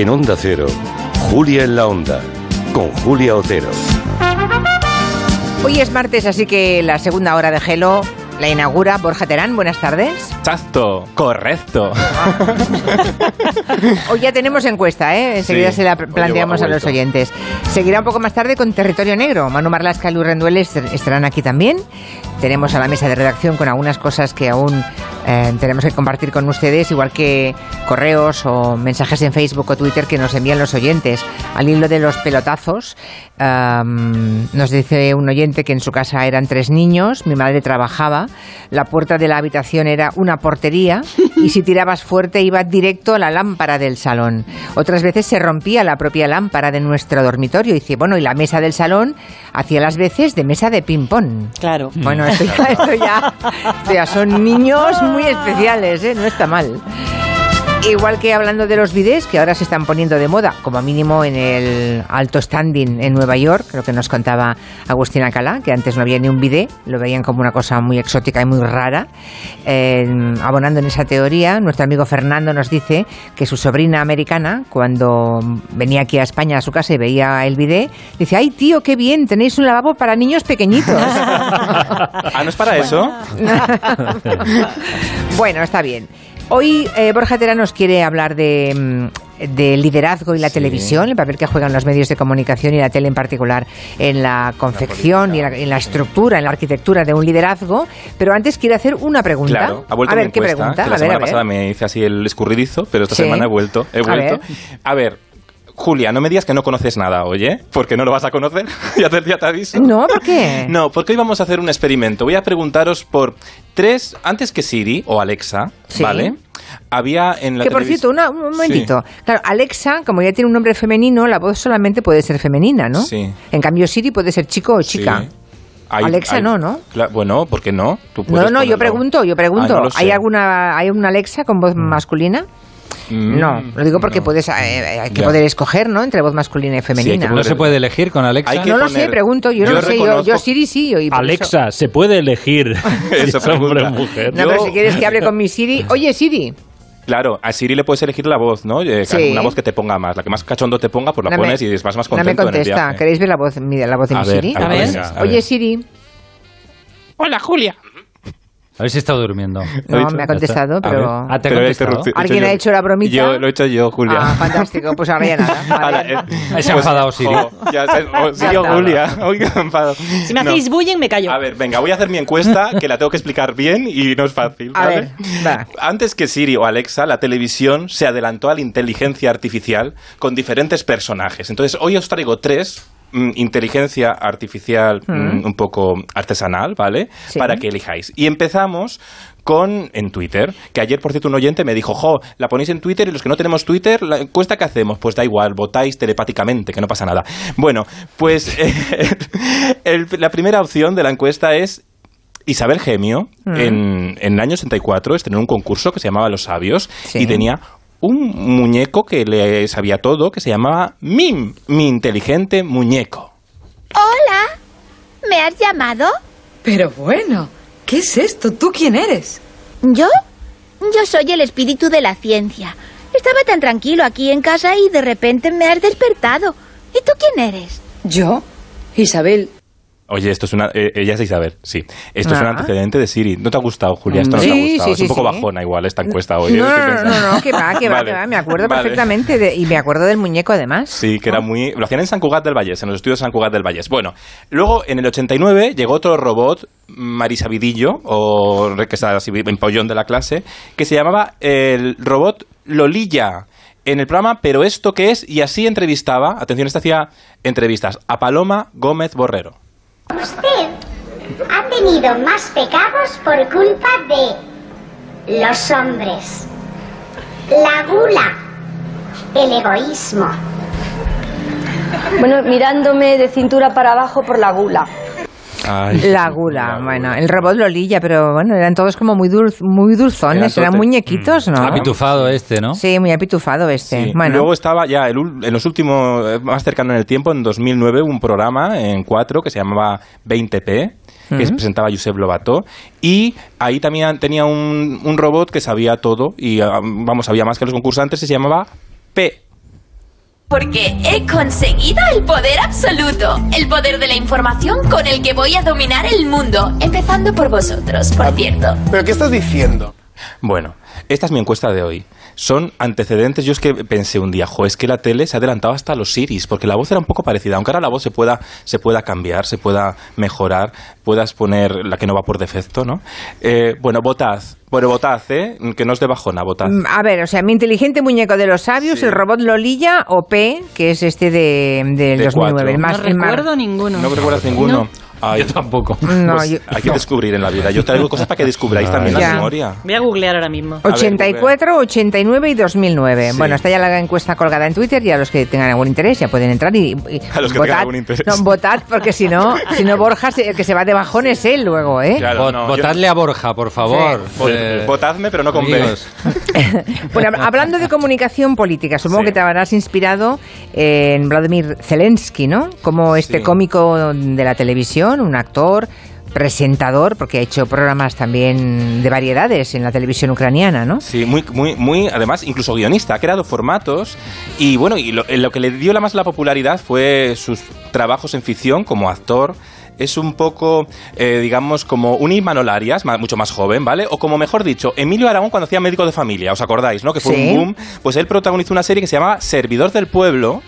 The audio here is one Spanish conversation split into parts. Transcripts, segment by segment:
En Onda Cero, Julia en la Onda, con Julia Otero. Hoy es martes, así que la segunda hora de Gelo la inaugura Borja Terán. Buenas tardes. Exacto, correcto. Hoy ya tenemos encuesta, ¿eh? Enseguida se la planteamos a los oyentes. Seguirá un poco más tarde con Territorio Negro. Manu Marlasca y Luis Rendueles estarán aquí también. Tenemos a la mesa de redacción con algunas cosas que aún eh, tenemos que compartir con ustedes, igual que correos o mensajes en Facebook o Twitter que nos envían los oyentes. Al hilo de los pelotazos, nos dice un oyente que en su casa eran tres niños, mi madre trabajaba, la puerta de la habitación era una portería y si tirabas fuerte iba directo a la lámpara del salón. Otras veces se rompía la propia lámpara de nuestro dormitorio y bueno, y la mesa del salón hacía las veces de mesa de ping-pong. Claro. Bueno, esto ya, esto ya son niños muy especiales, ¿eh? no está mal. Igual que hablando de los bidés, que ahora se están poniendo de moda, como mínimo en el alto standing en Nueva York, creo que nos contaba Agustín Alcalá, que antes no había ni un bidé, lo veían como una cosa muy exótica y muy rara. abonando en esa teoría, nuestro amigo Fernando nos dice que su sobrina americana, cuando venía aquí a España a su casa y veía el bidé, dice, ay tío, qué bien, tenéis un lavabo para niños pequeñitos. ¿Ah, no es para eso? bueno, está bien. Hoy eh, Borja Tera nos quiere hablar de, mm, liderazgo y la televisión, el papel que juegan los medios de comunicación y la tele en particular en la confección y en la, estructura, en la arquitectura de un liderazgo. Pero antes quiere hacer una pregunta. Claro, ha vuelto a ver, ¿qué pregunta? la semana pasada me hice así el escurridizo, pero esta semana he vuelto. He vuelto. A ver. Julia, no me digas que no conoces nada, oye, porque no lo vas a conocer. ya, te, ya te aviso. No, ¿por qué? No, porque hoy vamos a hacer un experimento. Voy a preguntaros por tres, antes que Siri o Alexa, ¿vale? Había en la Que por cierto, un momentito. Claro, Alexa, como ya tiene un nombre femenino, la voz solamente puede ser femenina, ¿no? Sí. En cambio, Siri puede ser chico o chica. Alexa no, ¿no? bueno, ¿por qué no? no, no, yo pregunto, yo pregunto. Ah, ¿Hay alguna hay una Alexa con voz mm. masculina? Mm, no, lo digo porque puedes eh, eh, hay que poder escoger, ¿no? Entre voz masculina y femenina. ¿No se puede elegir con Alexa? no lo sé, pregunto. Yo, no lo sé. Yo, Siri sí. Alexa, ¿se puede elegir eso hombre o mujer? No, pero si quieres que hable con mi Siri... Oye, Siri... Claro, a Siri le puedes elegir la voz, ¿no? Eh, una voz que te ponga más. La que más cachondo te ponga, pues la pones y vas más contento No me contesta. ¿Queréis ver la voz, la voz de mi Siri? A ver. Oye, Siri. Hola, Julia. Habéis estado durmiendo. No, me ha contestado, pero... ¿Ah, te contestado? ¿Alguien ha hecho la bromita? Yo, lo he hecho yo, Julia. Ah, fantástico. Pues ahora ya nada. Se ha pues, enfadado Siri. ya, Siri o Julia. enfadado. Si me hacéis bullying, me callo. A ver, venga, voy a hacer mi encuesta, que la tengo que explicar bien y no es fácil. A ver, va. Antes que Siri o Alexa, la televisión se adelantó a la inteligencia artificial con diferentes personajes. Entonces, hoy os traigo tres inteligencia artificial mm, mm. un poco artesanal, ¿vale? Para que elijáis. Y empezamos con en Twitter, que ayer, por cierto, un oyente me dijo, jo, la ponéis en Twitter y los que no tenemos Twitter, ¿la encuesta que hacemos? Pues da igual, votáis telepáticamente, que no pasa nada. Bueno, pues la primera opción de la encuesta es Isabel Gemio, en, en, el año 64, estrenó un concurso que se llamaba Los Sabios y tenía un muñeco que le sabía todo, que se llamaba Mim, mi inteligente muñeco. Hola, ¿me has llamado? Pero bueno, ¿qué es esto? ¿Tú quién eres? ¿Yo? Yo soy el espíritu de la ciencia. Estaba tan tranquilo aquí en casa y de repente me has despertado. ¿Y tú quién eres? Yo, Isabel, Oye, esto es una. Eh, ella es Isabel, sí. Esto es un ah. antecedente de Siri. ¿No te ha gustado, Julia? Esto no te ha gustado. es un poco bajona igual esta encuesta hoy. No, no, no, no, que va, que va, que va. Me acuerdo perfectamente y me acuerdo del muñeco además. Sí, que era muy. Lo hacían en San Cugat del Vallés, en los estudios de San Cugat del Vallés. Bueno, luego en el 89 llegó otro robot, Marisabidillo, o que está así en pollón de la clase, que se llamaba el robot Lolilla en el programa Pero esto qué es y así entrevistaba, atención, esta hacía entrevistas a Paloma Gómez Borrero. Usted ha tenido más pecados por culpa de los hombres, la gula, el egoísmo. Bueno, mirándome de cintura para abajo por la gula la gula, bueno, el robot Lolilla, pero bueno, eran todos como muy, muy dulzones, eran, muñequitos, ¿no? Apitufado este, ¿no? Sí, muy apitufado este. Bueno. Luego estaba ya en los últimos, eh, más cercano en el tiempo, en 2009, un programa en cuatro que se llamaba 20p, que se presentaba Josep Lobato, y ahí también tenía un, un robot que sabía todo, y ah, vamos, sabía más que los concursantes, y se llamaba P Porque he conseguido el poder absoluto, el poder de la información con el que voy a dominar el mundo, empezando por vosotros, por cierto. ¿Pero qué estás diciendo? Bueno, esta es mi encuesta de hoy. Son antecedentes. Yo es que pensé un día, jo, es que la tele se ha adelantado hasta los Siris, porque la voz era un poco parecida. Aunque ahora la voz se pueda, se pueda cambiar, se pueda mejorar, puedas poner la que no va por defecto, ¿no? Eh, bueno, votad. Bueno, votad, ¿eh? Que no os de bajona, votad. Mm, A ver, o sea, mi inteligente muñeco de los sabios, el robot Lolilla o P, que es este de, del De 2009. cuatro. El más, No el más- recuerdo ninguno. ¿No recuerdas ninguno? Ay, Yo tampoco. No, pues yo- hay que descubrir en la vida. Yo traigo cosas para que descubráis también Ya. la memoria. Voy a googlear ahora mismo. ver, 84, 89 y 2009. Sí. Bueno, está ya la encuesta colgada en Twitter y a los que tengan algún interés ya pueden entrar y, y A los que tengan algún interés. No, votad porque si no, si no Borja, se- el que se va de bajón es él luego, ¿eh? Claro, Vot- no, yo- votadle a Borja, por favor. Eh, Votadme, pero no con B. Bueno, hab- hablando de comunicación política, supongo Sí. que te habrás inspirado en Vladimir Zelensky, ¿no? Como este Sí. cómico de la televisión, un actor, presentador, porque ha hecho programas también de variedades en la televisión ucraniana, ¿no? Sí, muy, muy, muy, además, incluso guionista, ha creado formatos y bueno, y lo, lo que le dio la más la popularidad fue sus trabajos en ficción como actor. Es un poco, eh, digamos, como un Imanol Arias, ma- mucho más joven, ¿vale? O como mejor dicho, Emilio Aragón cuando hacía médico de familia, ¿os acordáis, no? Que fue Sí. un boom. Pues él protagonizó una serie que se llamaba Servidor del Pueblo,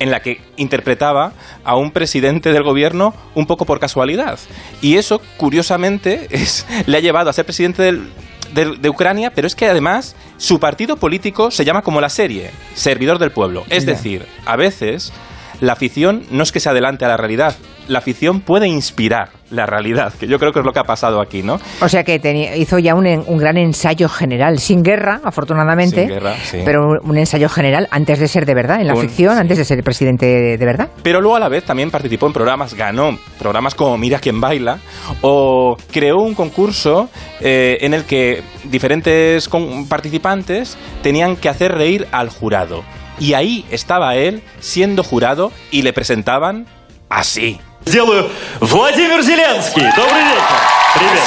en la que interpretaba a un presidente del gobierno un poco por casualidad. Y eso, curiosamente, es, le ha llevado a ser presidente del- del- de Ucrania, pero es que además su partido político se llama como la serie, Servidor del Pueblo. Es decir, a veces la afición no es que se adelante a la realidad, la afición puede inspirar la realidad, que yo creo que es lo que ha pasado aquí, ¿no? O sea que tenía- hizo ya un, gran ensayo general, sin guerra, afortunadamente, Sin guerra, sí. pero un, un ensayo general antes de ser de verdad, en la Un- ficción, sí. antes de ser presidente de, de verdad. Pero luego a la vez también participó en programas, ganó programas como Mira quién baila, o creó un concurso eh, en el que diferentes con- participantes tenían que hacer reír al jurado. Y ahí estaba él siendo jurado y le presentaban así. Делаю Владимир Зеленский. Добрый вечер. Привет.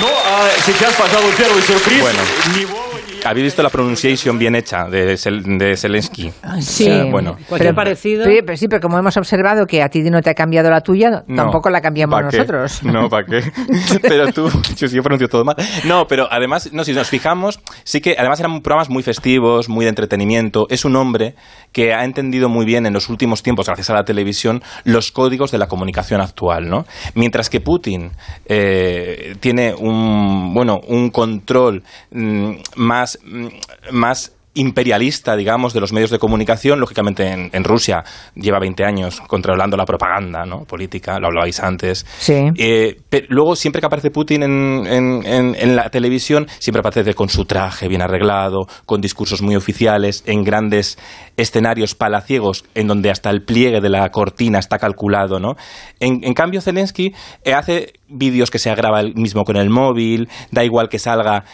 Ну, а сейчас, пожалуй, первый сюрприз. Bueno. Я. ¿Habéis visto la pronunciation bien hecha de, de Zelensky? Sí, bueno. Cualquier parecido. Pero, pero sí, pero como hemos observado que a ti no te ha cambiado la tuya, No. tampoco la cambiamos nosotros. No, ¿para qué? Pero tú, yo sí he pronunciado todo mal. No, pero además, no, si nos fijamos, sí que además eran programas muy festivos, muy de entretenimiento. Es un hombre que ha entendido muy bien en los últimos tiempos, gracias a la televisión, los códigos de la comunicación actual, ¿no? Mientras que Putin eh, tiene un, bueno, un control mm, más, mm, más imperialista, digamos, de los medios de comunicación. Lógicamente, en, en Rusia lleva 20 años controlando la propaganda ¿no? política, lo hablabais antes. Sí. Eh, pero luego, siempre que aparece Putin en, en- en- la televisión, siempre aparece con su traje bien arreglado, con discursos muy oficiales, en grandes escenarios palaciegos, en donde hasta el pliegue de la cortina está calculado, ¿no? En, cambio, Zelensky eh, hace vídeos que se graba él mismo con el móvil, da igual que salga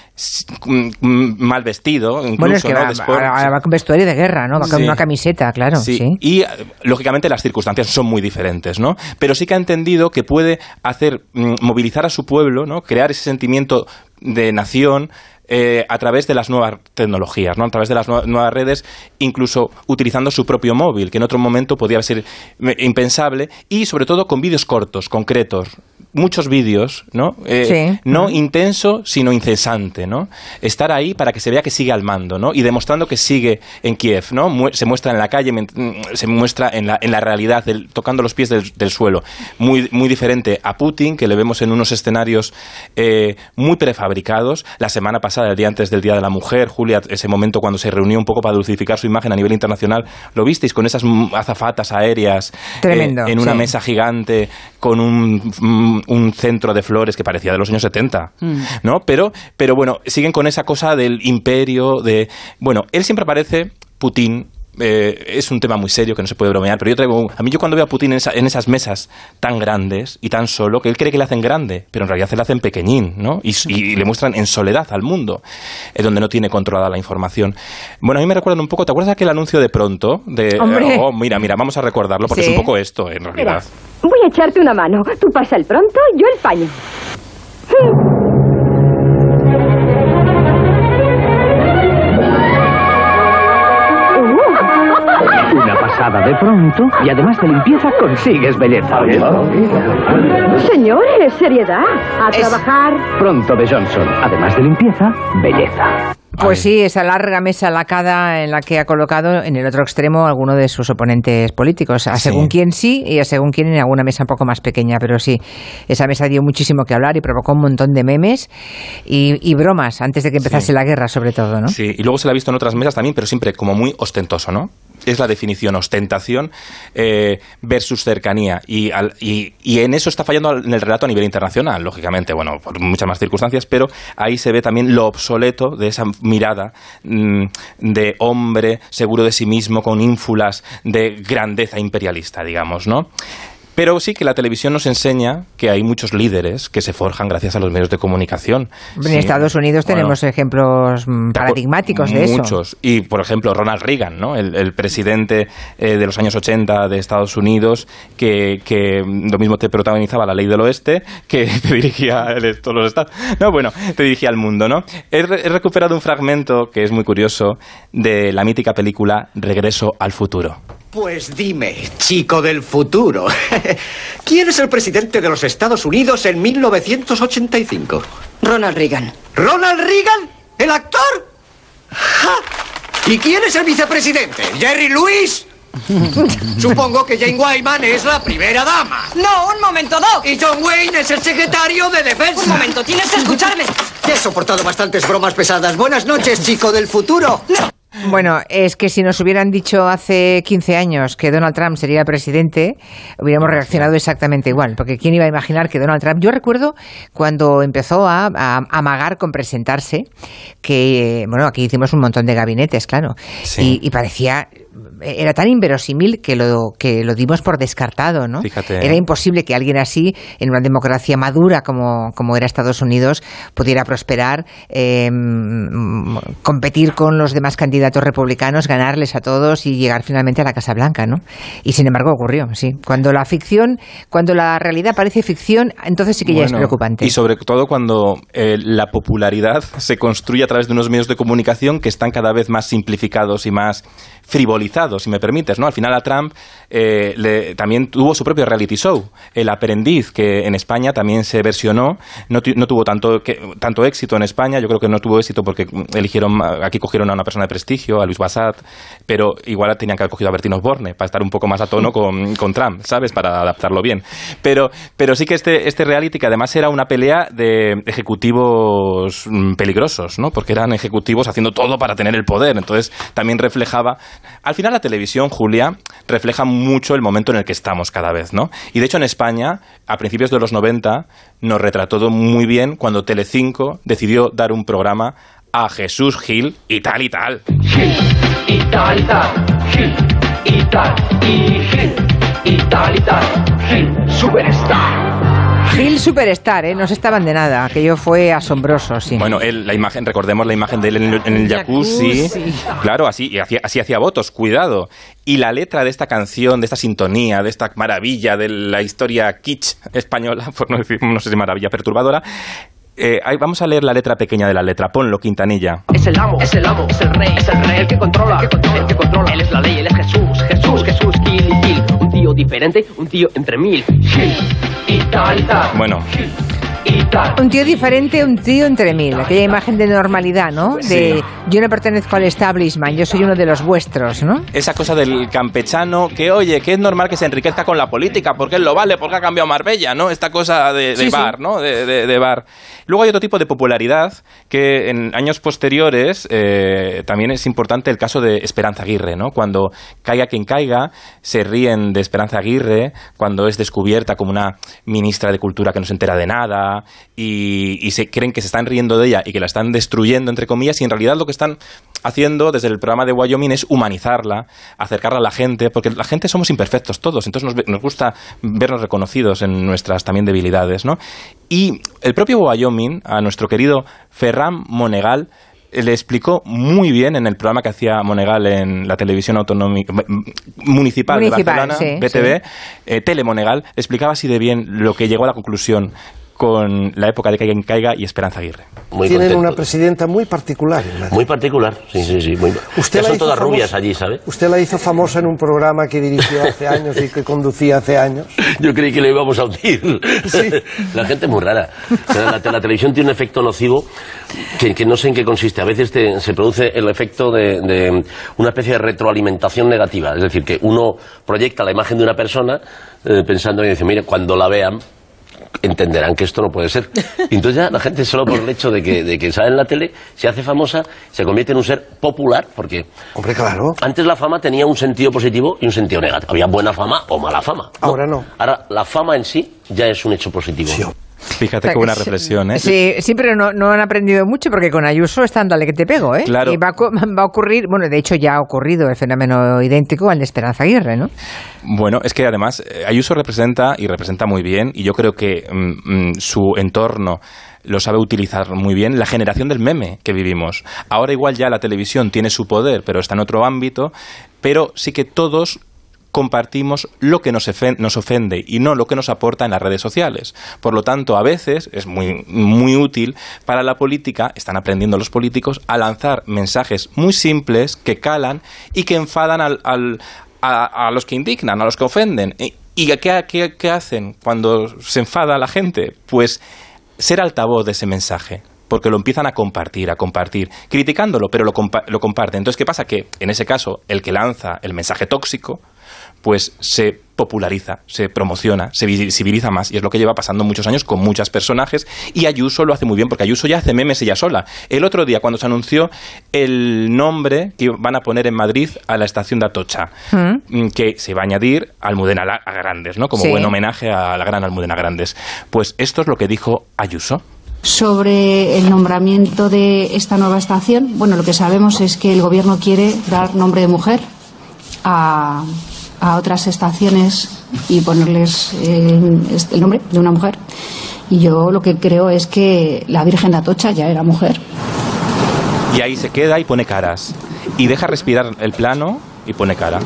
mal vestido, incluso, Bueno, es que ¿no? Sport. ahora va con vestuario de guerra, ¿no? Va con Sí. una camiseta, claro. Sí. Sí. Y eh, lógicamente las circunstancias son muy diferentes, ¿no? Pero sí que ha entendido que puede hacer mm, movilizar a su pueblo, ¿no? Crear ese sentimiento de nación eh, a través de las nuevas tecnologías, ¿no? A través de las nue- nuevas redes, incluso utilizando su propio móvil, que en otro momento podía ser eh, impensable, y sobre todo con vídeos cortos, concretos. Muchos vídeos, ¿no? Eh, Sí. No intenso, sino incesante, ¿no? Estar ahí para que se vea que sigue al mando, ¿no? Y demostrando que sigue en Kiev, ¿no? Mu- se muestra en la calle, mm, se muestra en la, en la realidad, del- tocando los pies del, del suelo. Muy, muy diferente a Putin, que le vemos en unos escenarios eh, muy prefabricados. La semana pasada, el día antes del Día de la Mujer, Julia, ese momento cuando se reunió un poco para dulcificar su imagen a nivel internacional, lo visteis con esas mm, azafatas aéreas eh, Tremendo, en una sí. mesa gigante con un, mm, un centro de flores que parecía de los años 70, ¿no? Pero, pero bueno, siguen con esa cosa del imperio, de... Bueno, él siempre aparece, Putin, eh, es un tema muy serio que no se puede bromear, pero yo traigo... A mí yo cuando veo a Putin en, esa- en esas mesas tan grandes y tan solo, que él cree que le hacen grande, pero en realidad se le hacen pequeñín, ¿no? Y, le muestran en soledad al mundo, eh, donde no tiene controlada la información. Bueno, a mí me recuerdan un poco, ¿te acuerdas aquel anuncio de pronto? De, Hombre. oh, mira, mira, vamos a recordarlo, porque Sí. es un poco esto, en realidad. Voy a echarte una mano. Tú pasa el pronto, yo el paño. Relajada de pronto y además de limpieza consigues belleza. Señores, seriedad. A trabajar. Pronto de Johnson. Además de limpieza, belleza. Pues sí, esa larga mesa lacada en la que ha colocado en el otro extremo alguno de sus oponentes políticos. A según quién sí y a según quién en alguna mesa un poco más pequeña, pero sí, esa mesa dio muchísimo que hablar y provocó un montón de memes y, bromas antes de que empezase la guerra, sobre todo, ¿no? Sí, y luego se la ha visto en otras mesas también, pero siempre como muy ostentoso, ¿no? es la definición ostentación eh, versus cercanía. Y, y, en eso está fallando en el relato a nivel internacional, lógicamente, bueno, por muchas más circunstancias, pero ahí se ve también lo obsoleto de esa mirada mm, de hombre seguro de sí mismo, con ínfulas de grandeza imperialista, digamos, ¿no? Pero sí que la televisión nos enseña que hay muchos líderes que se forjan gracias a los medios de comunicación. En Estados Unidos tenemos ejemplos mm, paradigmáticos de eso. Muchos. Y, por ejemplo, Ronald Reagan, ¿no? el, presidente eh, de los años 80 de Estados Unidos, que, lo mismo te protagonizaba la ley del oeste, que te dirigía a todos los estados. No, bueno, te dirigía al mundo, ¿no? he recuperado un fragmento que es muy curioso de la mítica película Regreso al futuro. Pues dime, chico del futuro, ¿quién es el presidente de los Estados Unidos en 1985? Ronald Reagan. ¿Ronald Reagan? ¿El actor? ¿Y quién es el vicepresidente? ¿Jerry Lewis? Supongo que Jane Wyman es la primera dama. No, un momento, Doc. Y John Wayne es el secretario de defensa. Un momento, tienes que escucharme. He soportado bastantes bromas pesadas. Buenas noches, chico del futuro. No. Bueno, es que si nos hubieran dicho hace 15 años que Donald Trump sería presidente, hubiéramos reaccionado exactamente igual, porque ¿quién iba a imaginar que Donald Trump... Yo recuerdo cuando empezó a, amagar con presentarse, que, bueno, aquí hicimos un montón de gabinetes, claro, y parecía era tan inverosímil que lo, que lo dimos por descartado, ¿no? Era imposible que alguien así, en una democracia madura como, como era Estados Unidos, pudiera prosperar, em, competir con los demás candidatos republicanos, ganarles a todos y llegar finalmente a la Casa Blanca, ¿no? Y sin embargo ocurrió, sí. Cuando la ficción, cuando la realidad parece ficción, entonces sí que ya es preocupante. Y sobre todo cuando eh, la popularidad se construye a través de unos medios de comunicación que están cada vez más simplificados y más frivolizado, si me permites, ¿no? Al final a Trump eh, también tuvo su propio reality show, El Aprendiz, que en España también se versionó, no, tuvo tanto, tanto éxito en España, yo creo que no tuvo éxito porque eligieron, aquí cogieron a una persona de prestigio, a Luis Bassat, pero igual tenían que haber cogido a Bertino Borne para estar un poco más a tono con, con Trump, ¿sabes? Para adaptarlo bien. Pero, pero sí que este, este reality, que además era una pelea de ejecutivos mm, peligrosos, ¿no? Porque eran ejecutivos haciendo todo para tener el poder, entonces también reflejaba al final la televisión, Julia, refleja mucho el momento en el que estamos cada vez, ¿no? Y de hecho en España, a principios de los 90, nos retrató muy bien cuando Telecinco decidió dar un programa a Jesús Gil y tal y tal. Gil y tal y tal. Gil y tal y Gil y tal y tal. Gil Superstar. Gil Superstar, ¿eh? no se estaban de nada. Aquello fue asombroso, sí. Bueno, la imagen, recordemos la imagen de él en el, jacuzzi. Claro, así, y así hacía votos, cuidado. Y la letra de esta canción, de esta sintonía, de esta maravilla de la historia kitsch española, por no decir, no sé si maravilla perturbadora, eh, vamos a leer la letra pequeña de la letra. Ponlo, Quintanilla. Es el amo, es el amo, es el rey, es el rey, el que controla, el que controla, el que controla. Él es la ley, él es Jesús, Jesús, Jesús, kill, kill. Un tío diferente, un tío entre mil. Bueno. Un tío diferente, un tío entre mil. Aquella imagen de normalidad, ¿no? De yo no pertenezco al establishment, yo soy uno de los vuestros, ¿no? Esa cosa del campechano que, oye, que es normal que se enriquezca con la política, porque él lo vale, porque ha cambiado Marbella, ¿no? Esta cosa de, bar, ¿no? De, bar. Luego hay otro tipo de popularidad que en años posteriores eh, también es importante el caso de Esperanza Aguirre, ¿no? Cuando caiga quien caiga, se ríen de Esperanza Aguirre, cuando es descubierta como una ministra de Cultura que no se entera de nada, y, se creen que se están riendo de ella y que la están destruyendo, entre comillas, y en realidad lo que están haciendo desde el programa de Wyoming es humanizarla, acercarla a la gente, porque la gente somos imperfectos todos, entonces nos, gusta vernos reconocidos en nuestras también debilidades, ¿no? Y el propio Wyoming, a nuestro querido Ferran Monegal, le explicó muy bien en el programa que hacía Monegal en la televisión autonómica municipal, de Barcelona, BTV, eh, Telemonegal, explicaba así de bien lo que llegó a la conclusión con la época de Caiga en Caiga y Esperanza Aguirre. Tienen una presidenta muy particular. Muy particular, sí, sí, sí. Muy... Usted son todas rubias allí, ¿sabe? Usted la hizo famosa en un programa que dirigió hace años y que conducía hace años. Yo creí que le íbamos a hundir. La gente es muy rara. La, televisión tiene un efecto nocivo que, no sé en qué consiste. A veces se produce el efecto de, una especie de retroalimentación negativa. Es decir, que uno proyecta la imagen de una persona eh, pensando y dice, mire, cuando la vean entenderán que esto no puede ser. Y entonces ya la gente solo por el hecho de que, de que sale en la tele, se hace famosa, se convierte en un ser popular, porque... Hombre, claro. Antes la fama tenía un sentido positivo y un sentido negativo. Había buena fama o mala fama. Ahora no. Ahora la fama en sí ya es un hecho positivo. Fíjate qué buena reflexión, ¿eh? Sí, sí pero no, no, han aprendido mucho porque con Ayuso están dale que te pego, ¿eh? Claro. Y va a, ocurrir, bueno, de hecho ya ha ocurrido el fenómeno idéntico al de Esperanza Aguirre, ¿no? Bueno, es que además eh, Ayuso representa y representa muy bien y yo creo que mm, mm, su entorno lo sabe utilizar muy bien la generación del meme que vivimos. Ahora igual ya la televisión tiene su poder, pero está en otro ámbito, pero sí que todos compartimos lo que nos, ofende y no lo que nos aporta en las redes sociales. Por lo tanto, a veces es muy, muy útil para la política, están aprendiendo los políticos, a lanzar mensajes muy simples que calan y que enfadan al, a, los que indignan, a los que ofenden. ¿Y qué, qué, hacen cuando se enfada la gente? Pues ser altavoz de ese mensaje porque lo empiezan a compartir, a compartir, criticándolo, pero lo, lo comparten. Entonces, ¿qué pasa? Que en ese caso, el que lanza el mensaje tóxico, pues se populariza, se promociona, se visibiliza más. Y es lo que lleva pasando muchos años con muchos personajes. Y Ayuso lo hace muy bien, porque Ayuso ya hace memes ella sola. El otro día, cuando se anunció el nombre que van a poner en Madrid a la estación de Atocha, mm. que se va a añadir Almudena Grandes, ¿no? Como buen homenaje a la gran Almudena Grandes. Pues esto es lo que dijo Ayuso sobre el nombramiento de esta nueva estación. Bueno, lo que sabemos es que el Gobierno quiere dar nombre de mujer a, a otras estaciones y ponerles eh, el nombre de una mujer. Y yo lo que creo es que la Virgen de Atocha ya era mujer. Y ahí se queda y pone caras. Y deja respirar el plano y pone cara.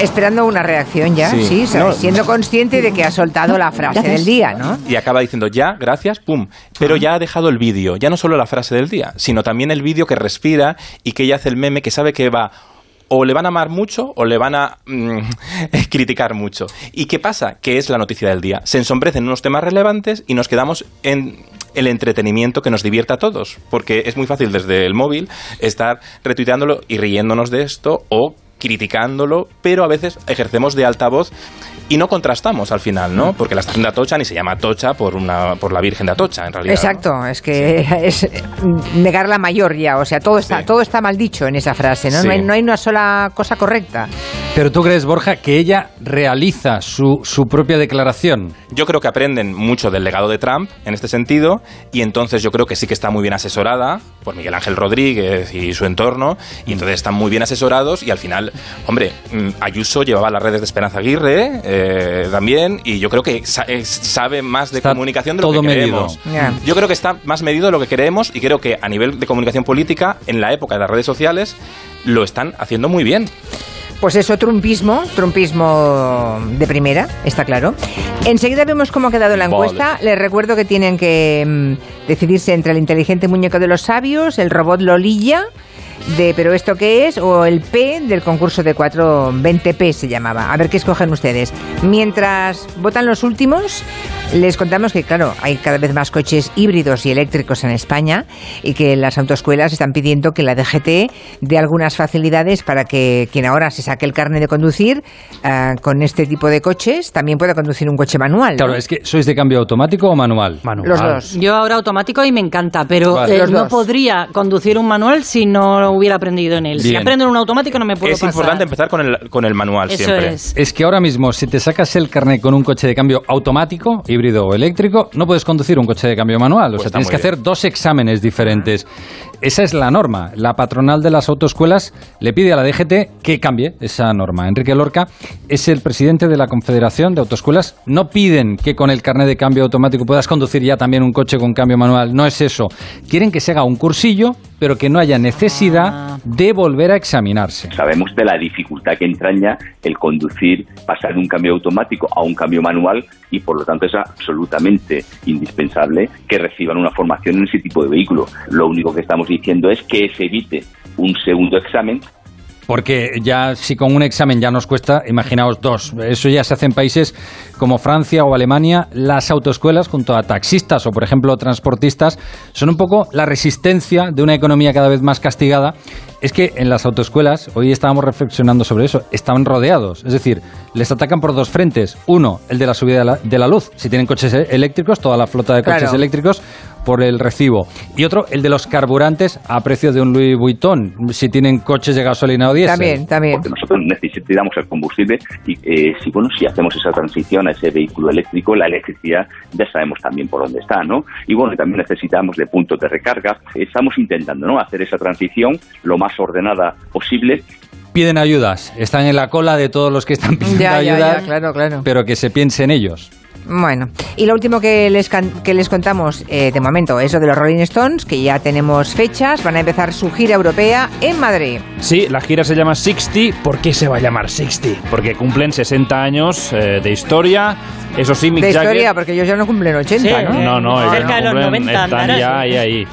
Esperando una reacción ya, sí, siendo consciente de que ha soltado la frase del día, ¿no? Y acaba diciendo ya, gracias, pum. Pero ya ha dejado el vídeo, ya no solo la frase del día, sino también el vídeo que respira y que ella hace el meme que sabe que va o le van a amar mucho o le van a mm, criticar mucho. ¿Y qué pasa? Que es la noticia del día. Se ensombrecen unos temas relevantes y nos quedamos en el entretenimiento que nos divierta a todos. Porque es muy fácil desde el móvil estar retuiteándolo y riéndonos de esto o criticándolo, pero a veces ejercemos de altavoz y no contrastamos al final, ¿no? Porque la estación de Atocha ni se llama Atocha por una por la Virgen de Atocha, en realidad. Exacto, es que es negar la mayor ya, o sea, todo está todo está mal dicho en esa frase, ¿no? No hay, no, hay, una sola cosa correcta. Pero tú crees, Borja, que ella realiza su, su propia declaración. Yo creo que aprenden mucho del legado de Trump en este sentido y entonces yo creo que sí que está muy bien asesorada por Miguel Ángel Rodríguez y su entorno y entonces están muy bien asesorados y al final, hombre, mm, Ayuso llevaba las redes de Esperanza Aguirre, eh, también, y yo creo que eh, sabe más de comunicación de lo que queremos. Yo creo que está más medido de lo que queremos y creo que a nivel de comunicación política, en la época de las redes sociales, lo están haciendo muy bien. Pues eso, trumpismo, trumpismo de primera, está claro. Enseguida vemos cómo ha quedado la encuesta. Les recuerdo que tienen que mm, decidirse entre el inteligente muñeco de los sabios, el robot Lolilla de ¿Pero esto qué es? o el P del concurso de 420P se llamaba. A ver qué escogen ustedes. Mientras votan los últimos, les contamos que, claro, hay cada vez más coches híbridos y eléctricos en España y que las autoescuelas están pidiendo que la DGT dé algunas facilidades para que quien ahora se saque el carnet de conducir ah, con este tipo de coches también pueda conducir un coche manual. Claro, es que ¿sois de cambio automático o manual? Manual. Los dos. Yo ahora automático y me encanta, pero eh, no podría conducir un manual si no hubiera aprendido en él. Si aprendo en un automático no me puedo Es importante empezar con el, con el manual Eso siempre. Es. es que ahora mismo, si te sacas el carnet con un coche de cambio automático, híbrido o eléctrico, no puedes conducir un coche de cambio manual. O pues sea, tienes que hacer dos exámenes diferentes. Esa es la norma. La patronal de las autoescuelas le pide a la DGT que cambie esa norma. Enrique Lorca es el presidente de la Confederación de Autoescuelas. No piden que con el carnet de cambio automático puedas conducir ya también un coche con cambio manual. No es eso. Quieren que se haga un cursillo pero que no haya necesidad de volver a examinarse. Sabemos de la dificultad que entraña el conducir, pasar de un cambio automático a un cambio manual y por lo tanto es absolutamente indispensable que reciban una formación en ese tipo de vehículo. Lo único que estamos diciendo es que se evite un segundo examen porque ya si con un examen ya nos cuesta, imaginaos dos. Eso ya se hace en países como Francia o Alemania. Las autoescuelas, junto a taxistas o, por ejemplo, transportistas, son un poco la resistencia de una economía cada vez más castigada. Es que en las autoescuelas, hoy estábamos reflexionando sobre eso, estaban rodeados. Es decir, les atacan por dos frentes. Uno, el de la subida de la, luz. Si tienen coches eléctricos, toda la flota de coches eléctricos por el recibo. Y otro, el de los carburantes a precio de un Louis Vuitton, si tienen coches de gasolina o diésel. También, también. Porque nosotros necesitamos el combustible y eh, si, bueno, si hacemos esa transición a ese vehículo eléctrico, la electricidad ya sabemos también por dónde está, ¿no? Y bueno, también necesitamos de puntos de recarga. Estamos intentando, ¿no?, hacer esa transición lo más ordenada posible piden ayudas, están en la cola de todos los que están pidiendo ayudas, claro, claro. pero que se piense en ellos. Bueno, y lo último que les, que les contamos eh, de momento es lo de los Rolling Stones, que ya tenemos fechas, van a empezar su gira europea en Madrid. Sí, la gira se llama 60. ¿Por qué se va a llamar 60? Porque cumplen 60 años eh, de historia. Eso sí, Mick de Jagger... historia, porque ellos ya no cumplen 80, ¿no? No, no, ellos Cerca no de los cumplen, 90 están andarás, ya ahí, ahí.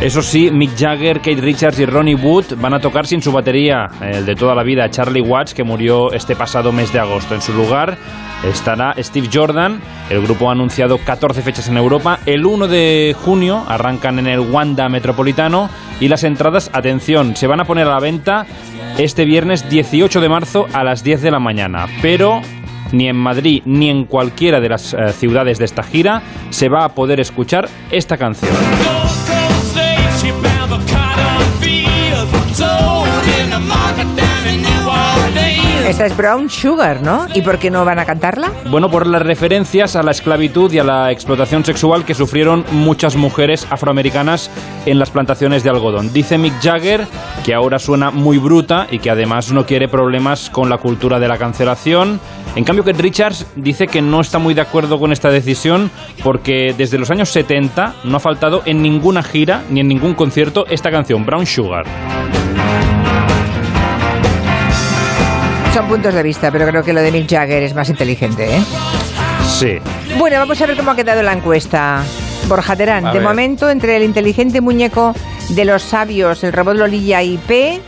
Eso sí, Mick Jagger, Kate Richards y Ronnie Wood van a tocar sin su batería, el de toda la vida, Charlie Watts, que murió este pasado mes de agosto. En su lugar estará Steve Jordan. El grupo ha anunciado 14 fechas en Europa. El 1 de junio arrancan en el Wanda Metropolitano y las entradas, atención, se van a poner a la venta este viernes 18 de marzo a las 10 de la mañana. Pero ni en Madrid ni en cualquiera de las eh, ciudades de esta gira se va a poder escuchar esta canción. Esta es Brown Sugar, ¿no? ¿Y por qué no van a cantarla? Bueno, por las referencias a la esclavitud y a la explotación sexual que sufrieron muchas mujeres afroamericanas en las plantaciones de algodón. Dice Mick Jagger que ahora suena muy bruta y que además no quiere problemas con la cultura de la cancelación. En cambio, Kate Richards dice que no está muy de acuerdo con esta decisión porque desde los años 70 no ha faltado en ninguna gira ni en ningún concierto esta canción, Brown Sugar. Son puntos de vista, pero creo que lo de Mick Jagger es más inteligente, ¿eh? Sí. Bueno, vamos a ver cómo ha quedado la encuesta. Borja Terán, A de ver. momento, entre el inteligente muñeco de los sabios, el robot Lolilla y P,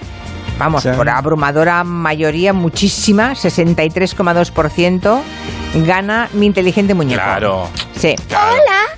vamos, Sí. por abrumadora mayoría, muchísima, 63,2%, gana mi inteligente muñeco. Claro. Sí. Hola.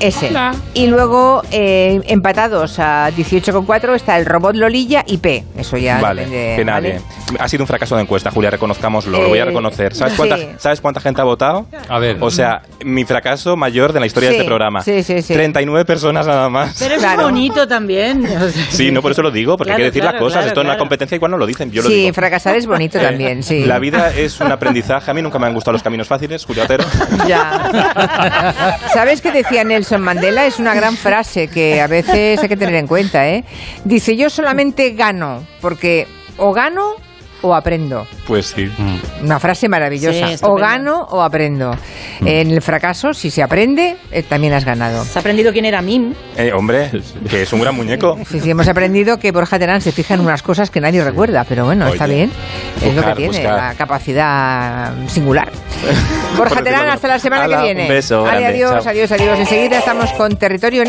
Ese. Hola. Y luego, eh, empatados a 18,4 está el robot Lolilla y P. Eso ya Vale, depende, que nadie. ¿vale? Ha sido un fracaso de encuesta, Julia, reconozcámoslo, lo voy a Eh, reconocer. ¿Sabes sí. cuánta, ¿Sabes cuánta gente ha votado? A ver. O sea, mi fracaso mayor de la historia Sí, de este programa. sí, sí, sí. 39 personas nada más. Pero es Claro. bonito también. Sí, no por eso lo digo, porque hay que Claro, decir claro, las cosas. claro, Esto en una claro. competencia igual no lo dicen, yo lo Sí, digo. fracasar es bonito también, sí. La vida es un aprendizaje. A mí nunca me han gustado los caminos fáciles, Julio Otero. Ya. ¿Sabes qué decía Nelson Mandela? Es una gran frase que a veces hay que tener en cuenta, ¿eh? Dice, yo solamente gano, porque o gano o aprendo. Pues sí. Una frase maravillosa. Sí, o gano o aprendo. Mm. En el fracaso, si se aprende, eh, también has ganado. ¿Has aprendido quién era Mim? Eh, hombre, que es un gran muñeco. Sí, sí, hemos aprendido que Borja Terán se fija en unas cosas que nadie recuerda, pero bueno, está bien. es lo que tiene, buscar. la capacidad singular. Borja Terán, hasta la semana que viene. un beso Vale, grande, adiós, chao. adiós, adiós. Enseguida estamos con Territorio